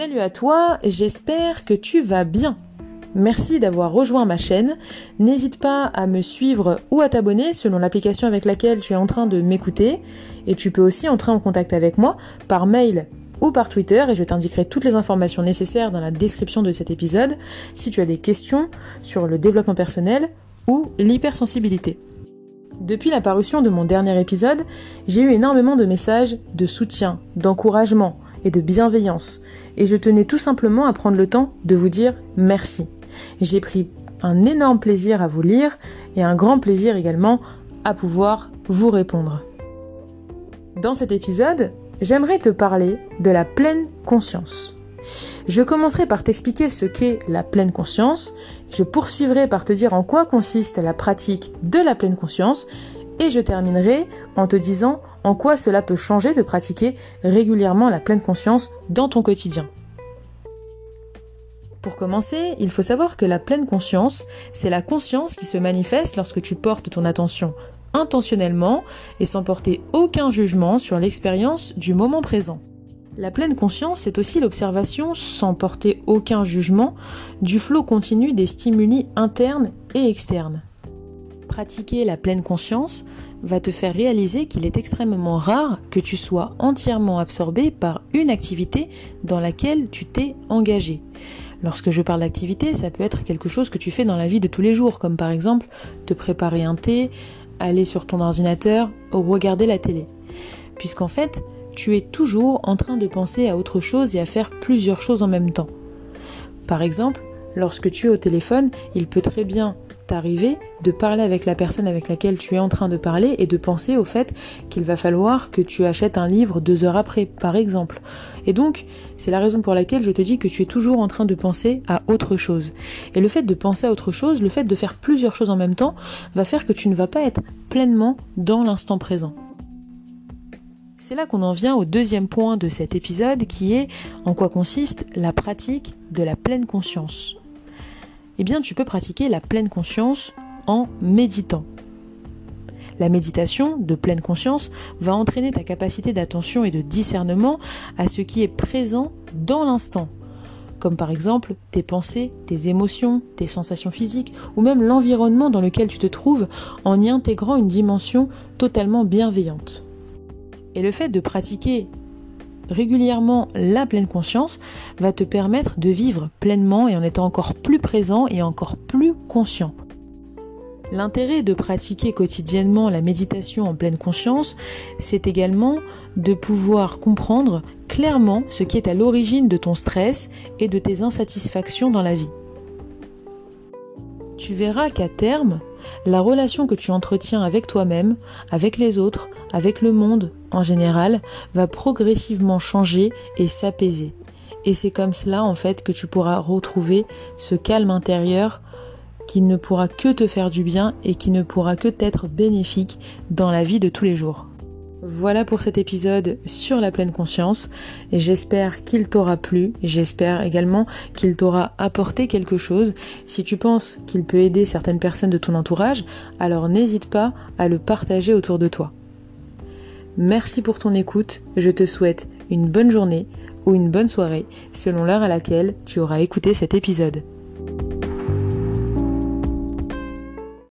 Salut à toi, j'espère que tu vas bien. Merci d'avoir rejoint ma chaîne. N'hésite pas à me suivre ou à t'abonner selon l'application avec laquelle tu es en train de m'écouter. Et tu peux aussi entrer en contact avec moi par mail ou par Twitter et je t'indiquerai toutes les informations nécessaires dans la description de cet épisode si tu as des questions sur le développement personnel ou l'hypersensibilité. Depuis la parution de mon dernier épisode, j'ai eu énormément de messages de soutien, d'encouragement et de bienveillance, et je tenais tout simplement à prendre le temps de vous dire merci. J'ai pris un énorme plaisir à vous lire et un grand plaisir également à pouvoir vous répondre. Dans cet épisode, j'aimerais te parler de la pleine conscience. Je commencerai par t'expliquer ce qu'est la pleine conscience, je poursuivrai par te dire en quoi consiste la pratique de la pleine conscience, et je terminerai en te disant en quoi cela peut changer de pratiquer régulièrement la pleine conscience dans ton quotidien. Pour commencer, il faut savoir que la pleine conscience, c'est la conscience qui se manifeste lorsque tu portes ton attention intentionnellement et sans porter aucun jugement sur l'expérience du moment présent. La pleine conscience, c'est aussi l'observation, sans porter aucun jugement, du flot continu des stimuli internes et externes. Pratiquer la pleine conscience va te faire réaliser qu'il est extrêmement rare que tu sois entièrement absorbé par une activité dans laquelle tu t'es engagé. Lorsque je parle d'activité, ça peut être quelque chose que tu fais dans la vie de tous les jours, comme par exemple te préparer un thé, aller sur ton ordinateur ou regarder la télé. Puisqu'en fait, tu es toujours en train de penser à autre chose et à faire plusieurs choses en même temps. Par exemple, lorsque tu es au téléphone, il peut très bien t'arriver de parler avec la personne avec laquelle tu es en train de parler et de penser au fait qu'il va falloir que tu achètes un livre deux heures après, par exemple. Et donc, c'est la raison pour laquelle je te dis que tu es toujours en train de penser à autre chose. Et le fait de penser à autre chose, le fait de faire plusieurs choses en même temps, va faire que tu ne vas pas être pleinement dans l'instant présent. C'est là qu'on en vient au deuxième point de cet épisode qui est en quoi consiste la pratique de la pleine conscience. Eh bien, tu peux pratiquer la pleine conscience en méditant. La méditation de pleine conscience va entraîner ta capacité d'attention et de discernement à ce qui est présent dans l'instant, comme par exemple tes pensées, tes émotions, tes sensations physiques ou même l'environnement dans lequel tu te trouves en y intégrant une dimension totalement bienveillante. Et le fait de pratiquer régulièrement la pleine conscience va te permettre de vivre pleinement et en étant encore plus présent et encore plus conscient. L'intérêt de pratiquer quotidiennement la méditation en pleine conscience, c'est également de pouvoir comprendre clairement ce qui est à l'origine de ton stress et de tes insatisfactions dans la vie. Tu verras qu'à terme, la relation que tu entretiens avec toi-même, avec les autres, avec le monde en général, va progressivement changer et s'apaiser. Et c'est comme cela en fait que tu pourras retrouver ce calme intérieur qui ne pourra que te faire du bien et qui ne pourra que t'être bénéfique dans la vie de tous les jours. Voilà pour cet épisode sur la pleine conscience j'espère qu'il t'aura plu, j'espère également qu'il t'aura apporté quelque chose. Si tu penses qu'il peut aider certaines personnes de ton entourage, alors n'hésite pas à le partager autour de toi. Merci pour ton écoute, je te souhaite une bonne journée ou une bonne soirée selon l'heure à laquelle tu auras écouté cet épisode.